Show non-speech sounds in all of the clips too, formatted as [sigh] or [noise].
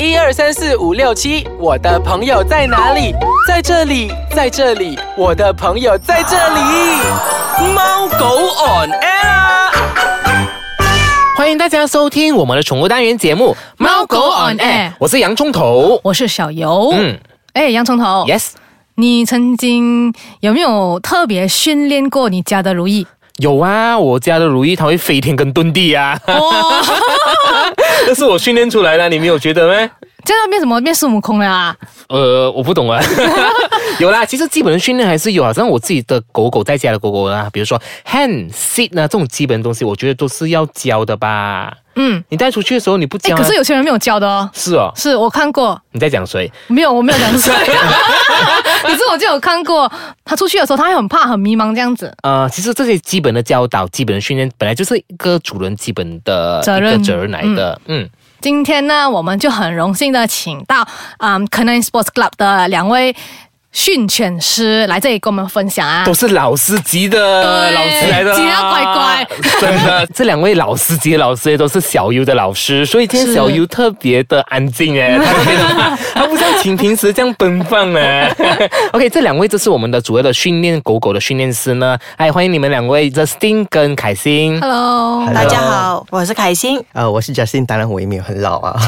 一二三四五六七，我的朋友在哪里？在这里，在这里，我的朋友在这里。猫狗 on air 啊。欢迎大家收听我们的宠物单元节目《猫狗 on air 我是洋葱头。我是小游。嗯哎，洋葱头，yes，你曾经有没有特别训练过你家的如意？有啊，我家的如意它会飞天跟遁地啊，哦，[laughs] 这是我训练出来的，你没有觉得吗？这样变什么变孙悟空了啊？呃，我不懂啊。[laughs] 有啦，其实基本的训练还是有啊。像我自己的狗狗在家的狗狗啊，比如说 hand sit 呢这种基本的东西，我觉得都是要教的吧。嗯，你带出去的时候你不哎，教啊，可是有些人没有教的哦。是哦，是我看过，你在讲谁？没有，我没有讲谁。[laughs] [laughs] 可是我就有看过，他出去的时候，他会很怕、很迷茫这样子。呃，其实这些基本的教导、基本的训练，本来就是一个主人基本的责任责任来的。嗯今天呢，我们就很荣幸的请到嗯 c a n i n Sports Club 的两位训犬师来这里跟我们分享啊。都是老司机的老师来的啦，吉拉乖乖真的，[laughs] 这两位老司机的老师也都是小优的老师，所以今天小优特别的安静哎，[laughs] 他不像平平时这样奔放哎。[laughs] OK，这两位就是我们的主要的训练狗狗的训练师呢，哎，欢迎你们两位，Justin 跟凯欣。Hello，大家好，我是凯欣。呃，我是 Justin，当然我也没有很老啊。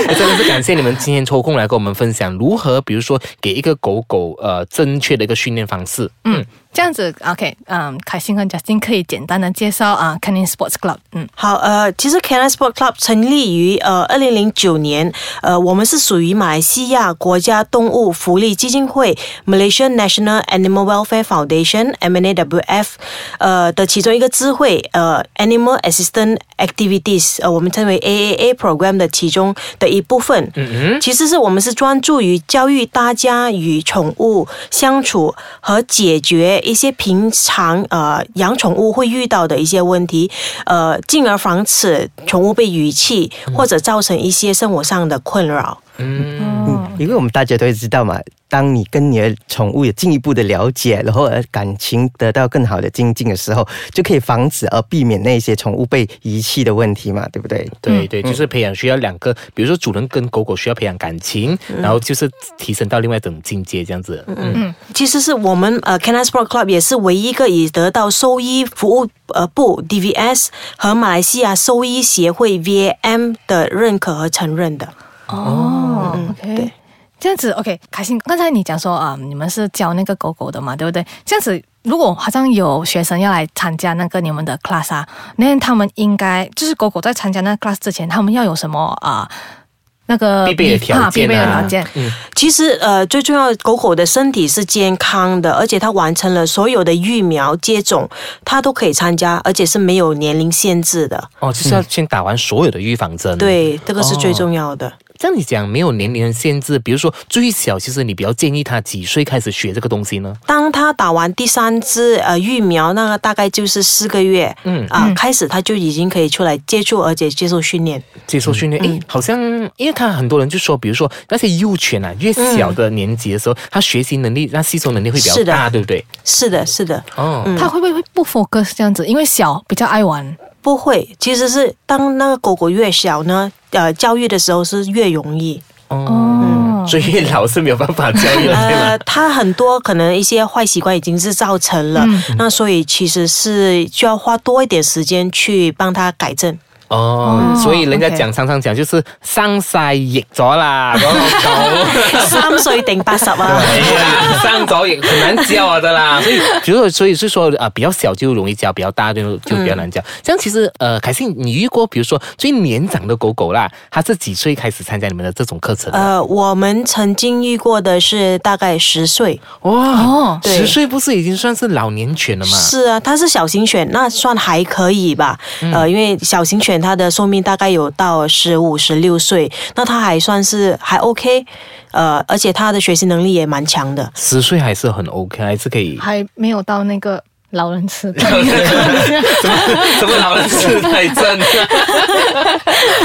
[laughs] 哎真的是感谢你们今天抽空来跟我们分享如何，比如说给一个狗狗呃正确的一个训练方式。嗯，这样子，OK，嗯，凯欣和 Justin 可以简单的介绍啊 c a n i n Sports Club，嗯，好，呃，其实 Canine Sport Club 成立于呃二零零九年，呃，我们是属于马来西亚国家动物福利基金会 Malaysian National Animal Welfare Foundation (MNAWF) 呃的其中一个支会，呃，Animal Assistant Activities，呃，我们称为 AAA Program 的其中的一部分。嗯嗯，其实是我们是专注于教育大家与宠物相处和解决一些平常呃养宠物会遇到的一些问题，呃，进而防止宠物被遗弃或者造成一些生活上的困扰。嗯，因为我们大家都会知道嘛，当你跟你的宠物有进一步的了解，然后而感情得到更好的精进的时候，就可以防止而避免那些宠物被遗弃的问题嘛，对不对？对对，就是培养需要两个，比如说主人跟狗狗需要培养感情，然后就是提升到另外一种境界这样子。嗯嗯，其实是我们呃 Canine Sport Club 也是唯一一个已得到兽医服务呃部 DVS 和马来西亚兽医协会 VAM 的认可和承认的。哦嗯，OK 对。这样子，OK，开心。刚才你讲说啊、你们是教那个狗狗的嘛，对不对？这样子，如果好像有学生要来参加那个你们的 class 啊，那他们应该就是狗狗在参加那个 class 之前，他们要有什么啊、那个必备的条件啊必备的条件。嗯其实呃，最重要，狗狗的身体是健康的，而且它完成了所有的疫苗接种，它都可以参加，而且是没有年龄限制的。哦，就是要先打完所有的预防针。。对，这个是最重要的。这样你讲没有年龄的限制，比如说最小，其实你比较建议他几岁开始学这个东西呢？当他打完第三支呃疫苗，那个大概就是四个月，嗯啊、开始他就已经可以出来接触，而且接受训练。接受训练，诶，好像因为他很多人就说，比如说那些幼犬啊，越小的年纪的时候，他学习能力、那吸收能力会比较是的大，对不对？是的，是的。哦，他会不会不 focus 这样子？因为小比较爱玩。不会，其实是当那个狗狗越小呢，呃，教育的时候是越容易。哦，所以老是没有办法教育了，对吗呃，？它很多可能一些坏习惯已经是造成了，那所以其实是需要花多一点时间去帮它改正。哦，哦所以人家讲常常讲就是生晒逆咗啦。[laughs] 三歲定八十啊？哎呀，生咗亦很難教的啦，[laughs] 所以，比如說，所以是說啊、比較小就容易教，比較大就就比較難教。這樣其實，呃，凱欣，你遇過，比如說最年長的狗狗啦，它是幾歲開始參加你們的這種課程的？呃，我们曾经遇过的是大概十岁。哇，哦对十歲不是已經算是老年犬了嗎？是啊，它是小型犬，那算还可以吧。呃，因为小型犬它的寿命大概有到十五、十六岁，那它还算是还 OK。呃，而且它的学习能力也蛮强的。十岁还是很 OK，还是可以。还没有到那个老人痴 [laughs] 呆。怎么怎么老人痴呆症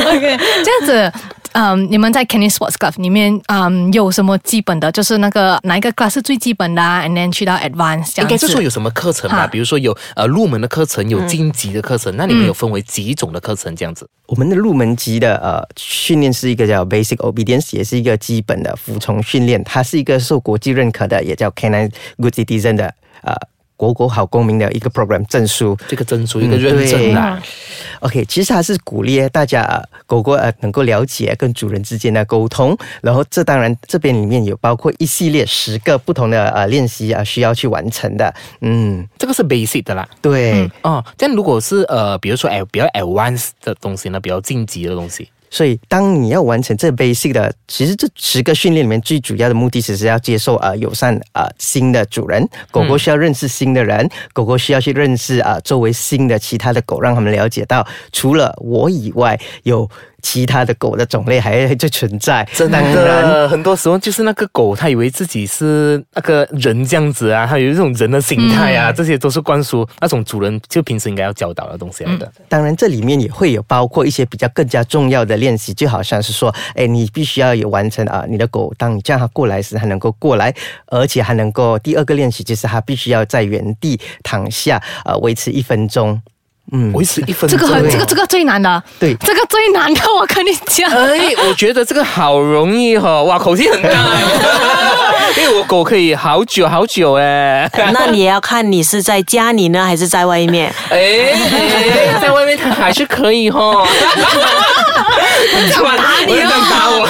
？OK，这样子。嗯，你们在 Kenny Sports Club 里面，嗯，有什么基本的，就是那个哪一个 class 是最基本的啊，and then 去到 advanced 这样子。应该是说有什么课程吧？比如说有呃入门的课程，有晋级的课程，那你们有分为几种的课程这样子？我们的入门级的呃训练是一个叫 Basic Obedience，也是一个基本的服从训练，它是一个受国际认可的，也叫 Canine Good Citizen 的呃国国好公民的一个 program 证书。这个证书一个认证啦。OK，其实还是鼓励大家呃狗狗呃能够了解跟主人之间的沟通，然后这当然这边里面有包括一系列十个不同的呃练习啊、需要去完成的。嗯，这个是 basic 的啦。对。哦，这样如果是呃，比如说哎比较 advanced 的东西呢，比较晋级的东西，所以，当你要完成这 basic 的，其实这十个训练里面最主要的目的，只是要接受呃友善呃新的主人，狗狗需要认识新的人，狗狗需要去认识啊、呃周围新的其他的狗，让他们了解到除了我以外，有其他的狗的种类还在存在。真当然。的，很多时候就是那个狗，它以为自己是那个人这样子啊，它有一种人的心态啊，这些都是灌输那种主人就平时应该要教导的东西来的。当然，这里面也会有包括一些比较更加重要的练习，就好像是说，哎，你必须要有完成啊、你的狗，当你叫它过来时，它能够过来，而且还能够第二个练习就是它必须要在原地躺下，呃，维持一分钟。嗯，维持一分这，个很这个这个最难的，对。这个最难的，我跟你讲。哎，我觉得这个好容易哈、哇，口气很大。哎，[laughs] 因为我狗可以好久好久哎，那你也要看你是在家里呢，还是在外面。哎，哎在外面它还是可以哈、[laughs] 想打你想打我。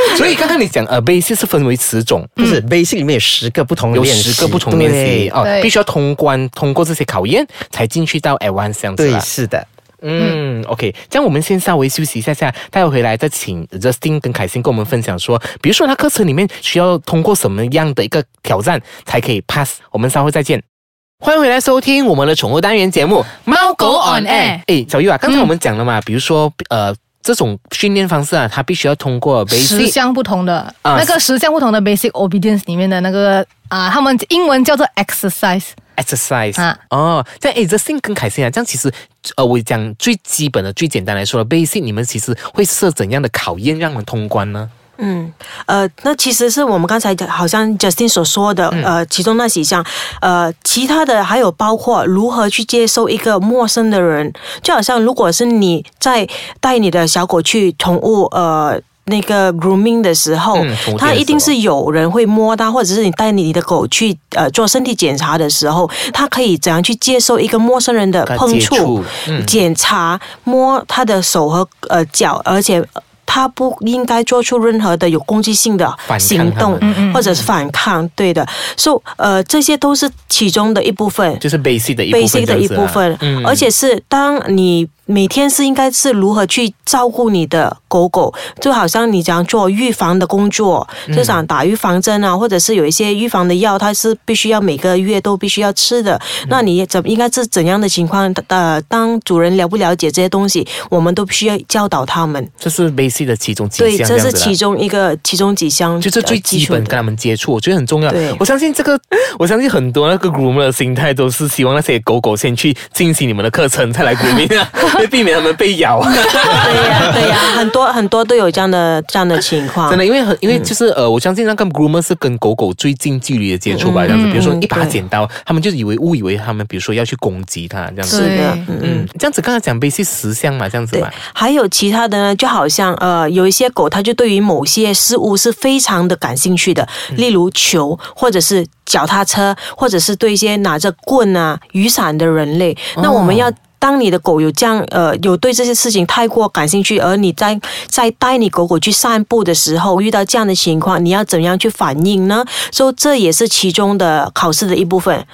[laughs] 所以刚刚你讲呃，basic 是分为十种，不是 basic 里面有十个不同的有练习，十个不同练习对哦，对必须要通关通过这些考验才进去到 advanced 这样子对，啦。是的。嗯，OK，这样我们先稍微休息一下下，待会回来再请 Justin 跟凯欣跟我们分享说，比如说他课程里面需要通过什么样的一个挑战才可以 pass。我们稍后再见。欢迎回来收听我们的宠物单元节目《猫狗 on air》。哎，小玉啊，刚才我们讲了嘛，比如说呃，这种训练方式啊，它必须要通过十 basic 项不同的、啊那个十项不同的 basic obedience 里面的那个啊，他们英文叫做 exercise。exercise 啊哦，这样诶，这 Justin 跟凯欣啊，这样其实呃，我讲最基本的、最简单来说，basic 你们其实会设怎样的考验让我们通关呢？嗯，呃，那其实是我们刚才好像 Justin 所说的，呃，其中那几项，呃，其他的还有包括如何去接受一个陌生的人，就好像如果是你在带你的小狗去宠物，呃。那个 grooming 的时候，它一定是有人会摸它，或者是你带你的狗去呃做身体检查的时候，它可以怎样去接受一个陌生人的碰触触、嗯检查、摸它的手和呃脚，而且。它不应该做出任何的有攻击性的行动，或者是反抗，对的。所、以呃，这些都是其中的一部分。就是 basic 的一部分 basic 的一部分，嗯。而且是当你每天是应该是如何去照顾你的狗狗，就好像你讲做预防的工作，嗯就想打预防针啊，或者是有一些预防的药，它是必须要每个月都必须要吃的。嗯那你怎应该是怎样的情况？呃，当主人了不了解这些东西，我们都必须要教导他们。这是 basic 的其中几项对，项，这是其中一个其中几项，就是最呃基本跟他们接触，我觉得很重要对。我相信这个，[laughs] 我相信很多那个 groomer 的心态都是希望那些狗狗先去进行你们的课程，再来 grooming 啊，因 [laughs] 为避免他们被咬。对呀、对呀、很多很多都有这样的这样的情况。真的，因为很，因为就是呃，我相信那个 groomer 是跟狗狗最近距离的接触吧，这样子。比如说嗯一把剪刀，他们就以为误以为他们，比如说要去攻击它这样子。是的，对嗯嗯嗯，这样子刚才讲 basic 十项嘛，这样子还有其他的呢，就好像呃，有一些狗，它就对于某些事物是非常的感兴趣的，例如球，或者是脚踏车，或者是对一些拿着棍啊、雨伞的人类。那我们要。当你的狗有这样呃有对这些事情太过感兴趣，而你在在带你狗狗去散步的时候遇到这样的情况，你要怎样去反应呢？所以这也是其中的考试的一部分。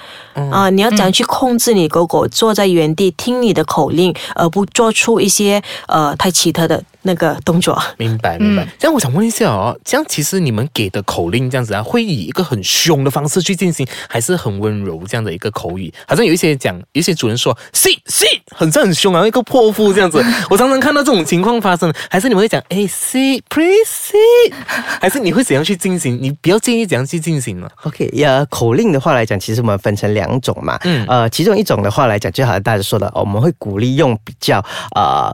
啊、你要怎样去控制你狗狗坐在原地听你的口令，而不做出一些呃太奇特的那个动作？明白明白。这样我想问一下哦，这样其实你们给的口令这样子啊，会以一个很凶的方式去进行，还是很温柔这样的一个口语？好像有一些讲，有一些主人说 [laughs] sit sit，很像很凶啊，一个泼妇这样子。我常常看到这种情况发生，还是你们会讲哎 sit please sit，还是你会怎样去进行？你比较建议怎样去进行呢？OK，呀，口令的话来讲，其实我们分成两种嘛。嗯呃，其中一种的话来讲，就好像大家说的，哦我们会鼓励用比较呃。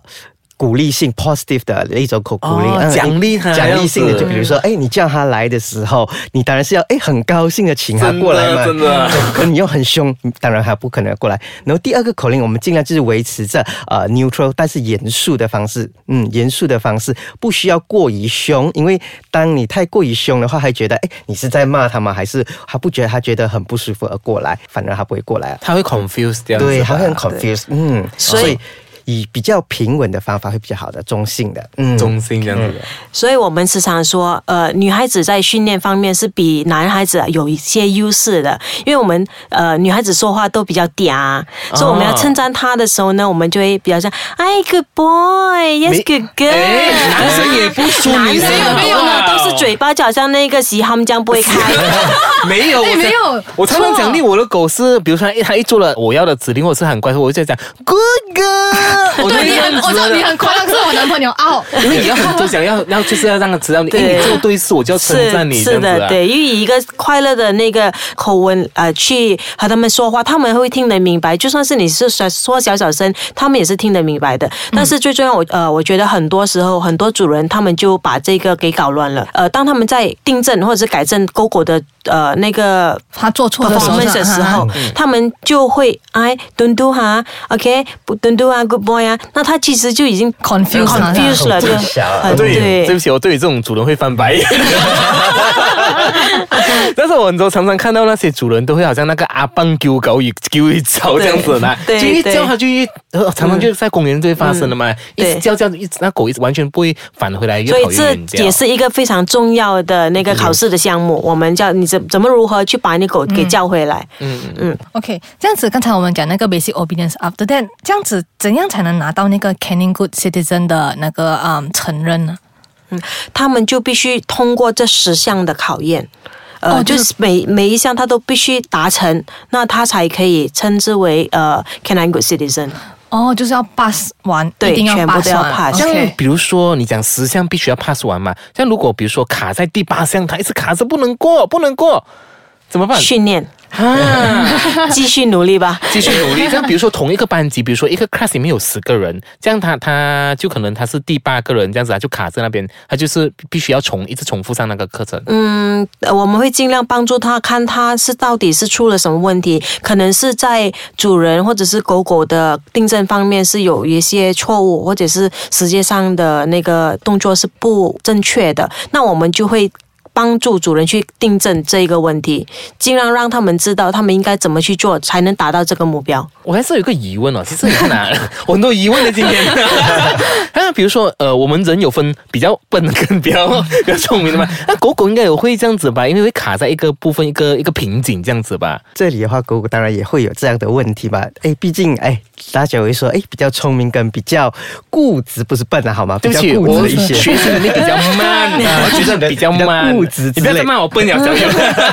鼓励性 positive 的一种口鼓励，奖励他奖励性的，就比如说，哎，你叫他来的时候，你当然是要哎很高兴的请他过来嘛，真的可你又很凶，当然他不可能过来。然后第二个口令，我们尽量就是维持着呃 neutral，但是严肃的方式，嗯，严肃的方式，不需要过于凶，因为当你太过于凶的话，还觉得哎你是在骂他吗？还是他不觉得他觉得很不舒服而过来，反而他不会过来啊。他会 confuse 对，他会很 confused，嗯，所以所以以比较平稳的方法会比较好的，中性的，嗯，中性这样子的。所以我们时常说，呃，女孩子在训练方面是比男孩子有一些优势的，因为我们呃女孩子说话都比较嗲，所以我们要称赞她的时候呢，我们就会比较像，哎，good boy，yes good girl。哎，男生也不输女生的，没有呢，都是嘴巴就好像那个洗他们这样不会开。[laughs] 没有，我哎没有。我常常奖励我的狗是，比如说，哎，它一做了我要的指令，或者是很乖，我就在讲 good girl，[laughs] 我就对你很，这样子我知道你很夸张，是我男朋友哦，因为你要很多想要，要就是要让他知道你，哎，对你做对事，我就要称赞你，这是的，样子啊。对，因为以一个快乐的那个口吻呃去和他们说话，他们会听得明白。就算是你是说说小小声，他们也是听得明白的。但是最重要，我呃，我觉得很多时候很多主人他们就把这个给搞乱了。呃，当他们在订正或者是改正狗狗的呃那个他做错的时候 performance 的时候，他们就会哎蹲嘟哈，OK 不蹲嘟啊，Good boy 啊，那他其实就已经 confuse 了 confused 了，就啊对，对对不起，我对于这种主人会翻白眼。[laughs] 但是我很多常常看到那些主人都会好像那个阿棒丢狗一丢一招这样子的，对就一对叫它就一，呃常常就在公园就会发生的嘛，一直叫叫一直那狗一直完全不会返回来，所以这。也是一个非常重要的那个考试的项目。我们叫你怎怎么如何去把你狗给叫回来？嗯 OK，这样子，刚才我们讲那个 basic obedience after that，这样子怎样才能拿到那个 Canning Good Citizen 的那个嗯承认呢？他们就必须通过这十项的考验。呃，哦就是每每一项他都必须达成，那他才可以称之为呃 canine good citizen。哦，就是要 pass 完，对一定全部都要 pass 像比如说你讲十项必须要 pass 完嘛，像如果比如说卡在第八项，他一直卡着不能过，不能过，怎么办？训练，啊，[laughs] 继续努力吧。继续努力。这样，比如说同一个班级，比如说一个 class 里面有十个人，这样他他就可能他是第八个人，这样子他就卡在那边，他就是必须要重一直重复上那个课程。嗯，呃我们会尽量帮助他看他是到底是出了什么问题，可能是在主人或者是狗狗的订正方面是有一些错误，或者是实际上的那个动作是不正确的，那我们就会。帮助主人去订正这一个问题，尽量让他们知道他们应该怎么去做，才能达到这个目标。我还是有一个疑问哦，其实你看啊，[laughs] 我很多疑问的今天。[laughs] 那比如说，呃，我们人有分比较笨的跟比较比较聪明的嘛，[laughs] 那狗狗应该也会这样子吧？因为会卡在一个部分一个一个瓶颈这样子吧？这里的话，狗狗当然也会有这样的问题吧？哎，毕竟哎，大家会说，哎，比较聪明跟比较固执，不是笨啊，好吗？比较固执一些。学习能力比较慢，[laughs] 我觉得比较慢，固执之类你不要再骂我笨了，小友。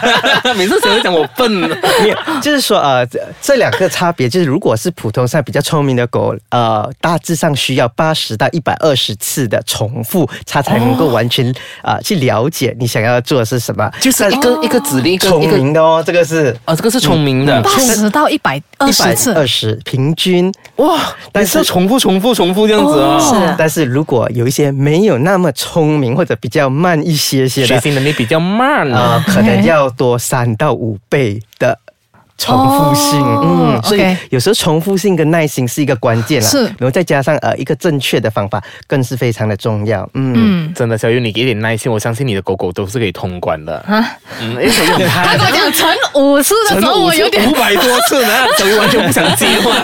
[laughs] 每次谁会讲我笨？[laughs] 没有，就是说呃，这这两个差别就是，如果是普通上比较聪明的狗，呃，大致上需要八十到一百二十次的重复，它才能够完全啊、呃去了解你想要做的是什么。就是一个一个指令，一个聪一个明的哦，这个是啊，这个是聪明的。八十到一百二一百十次，二十平均。哇，但但是是重复、重复、重复这样子啊、是的但是如果有一些没有那么聪明或者比较慢一些些的，学习能力比较慢呃啊。，可能要多三到五倍的。重复性，哦嗯，所以有时候重复性跟耐心是一个关键啦。是然后再加上呃一个正确的方法，更是非常的重要。嗯，嗯真的，小优，你给点耐心，我相信你的狗狗都是可以通关的。啊，嗯，因为小优很 [laughs] 他怕跟我讲乘五次的时候，我有点五百多次呢，小优完全不想接话。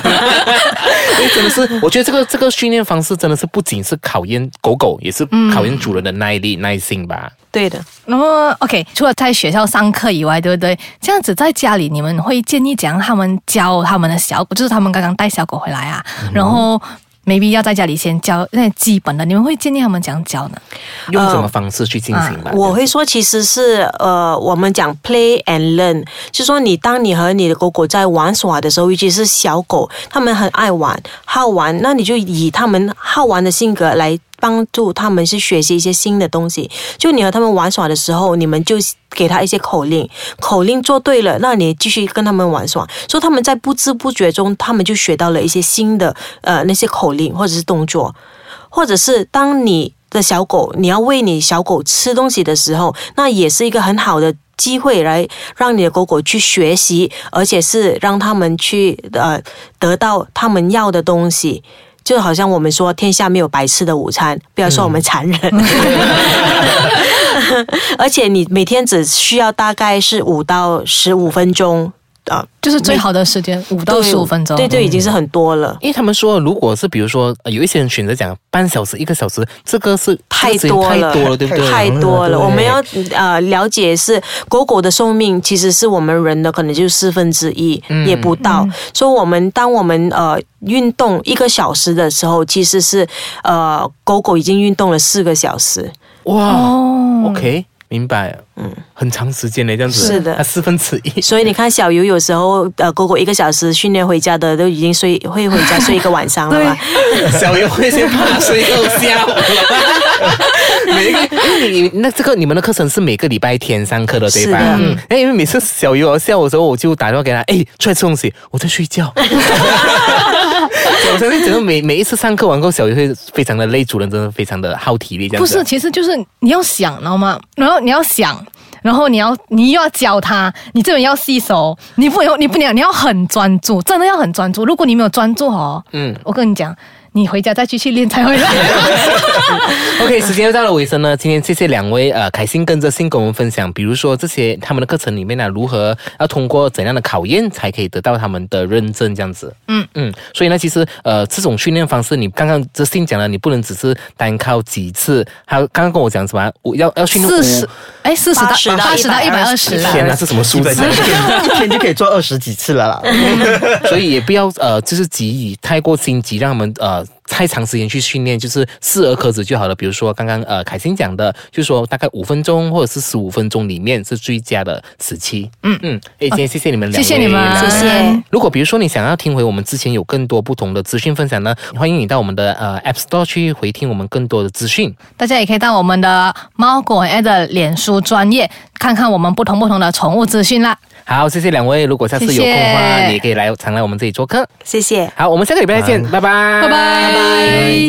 因 [laughs] 为真的是，我觉得这个这个训练方式真的是不仅是考验狗狗，也是考验主人的耐力、耐心吧。对的，然后 OK，除了在学校上课以外，对不对？这样子在家里，你们会建议讲他们教他们的小狗，就是他们刚刚带小狗回来啊，然后 maybe 要在家里先教那些基本的，你们会建议他们怎样教呢？用什么方式去进行吧？我会说，其实是呃，我们讲 play and learn，就说你当你和你的狗狗在玩耍的时候，尤其是小狗，它们很爱玩、好玩，那你就以它们好玩的性格来帮助他们去学习一些新的东西。就你和他们玩耍的时候，你们就给他一些口令，口令做对了，那你继续跟他们玩耍。所以他们在不知不觉中，他们就学到了一些新的呃那些口令或者是动作。或者是当你的小狗你要喂你小狗吃东西的时候，那也是一个很好的。机会来让你的狗狗去学习，而且是让他们去呃得到他们要的东西，就好像我们说天下没有白吃的午餐，不要说我们残忍。[laughs] 而且你每天只需要大概是五到十五分钟。啊，就是最好的时间，五到十五分钟，对对，已经是很多了。因为他们说，如果是比如说有一些人选择讲半小时、一个小时，这个是太多了，太多了，对不对？太多了。我们要呃了解是狗狗的寿命其实是我们人的可能就四分之一也不到，所以我们当我们呃运动一个小时的时候，其实是呃狗狗已经运动了四个小时。哇，OK。明白，嗯，很长时间呢，这样子是的，它四分之一。所以你看，小游有时候呃，狗狗一个小时训练回家的，都已经睡会回家睡一个晚上了嘛。[laughs] 小游会先趴睡够觉。[laughs] 每个，[laughs] 你那这个你们的课程是每个礼拜天上课的对吧？嗯。哎，因为每次小游下午的时候，我就打电话给他，哎，出来吃东西，我在睡觉。我相信整个每每一次上课完后，小鱼会非常的累，主人真的非常的耗体力。这样不是，其实就是你要想，知道吗？然后你要想，然后你要你又要教他，你这人要吸收，你不你不能你要很专注，真的要很专注。如果你没有专注哦，嗯，我跟你讲。你回家再继续练才会。[laughs] OK，时间又到了尾声呢。今天谢谢两位呃，开心跟着信跟我们分享，比如说这些他们的课程里面呢，如何要通过怎样的考验才可以得到他们的认证这样子。嗯嗯，所以呢，其实呃，这种训练方式，你刚刚这信讲了，你不能只是单靠几次，还有刚刚跟我讲什么，我要要训练四十，哎，四十到八十到一百二十。天哪，是什么数字？一天就可以做二十几次了啦。[laughs] 所以也不要呃，就是急于太过心急，让他们呃。太长时间去训练，就是适而可止就好了。比如说刚刚呃凯欣讲的，就是说大概五分钟或者是十五分钟里面是最佳的时期。嗯嗯，哎，今天谢谢你们两位，谢谢你们，谢谢。如果比如说你想要听回我们之前有更多不同的资讯分享呢，欢迎你到我们的呃 App Store 去回听我们更多的资讯。大家也可以到我们的猫狗 A 的脸书专业看看我们不同不同的宠物资讯啦。好，谢谢两位。如果下次有空的话，你也可以来常来我们这里做客。谢谢。好，我们下个礼拜再见，拜拜，拜拜。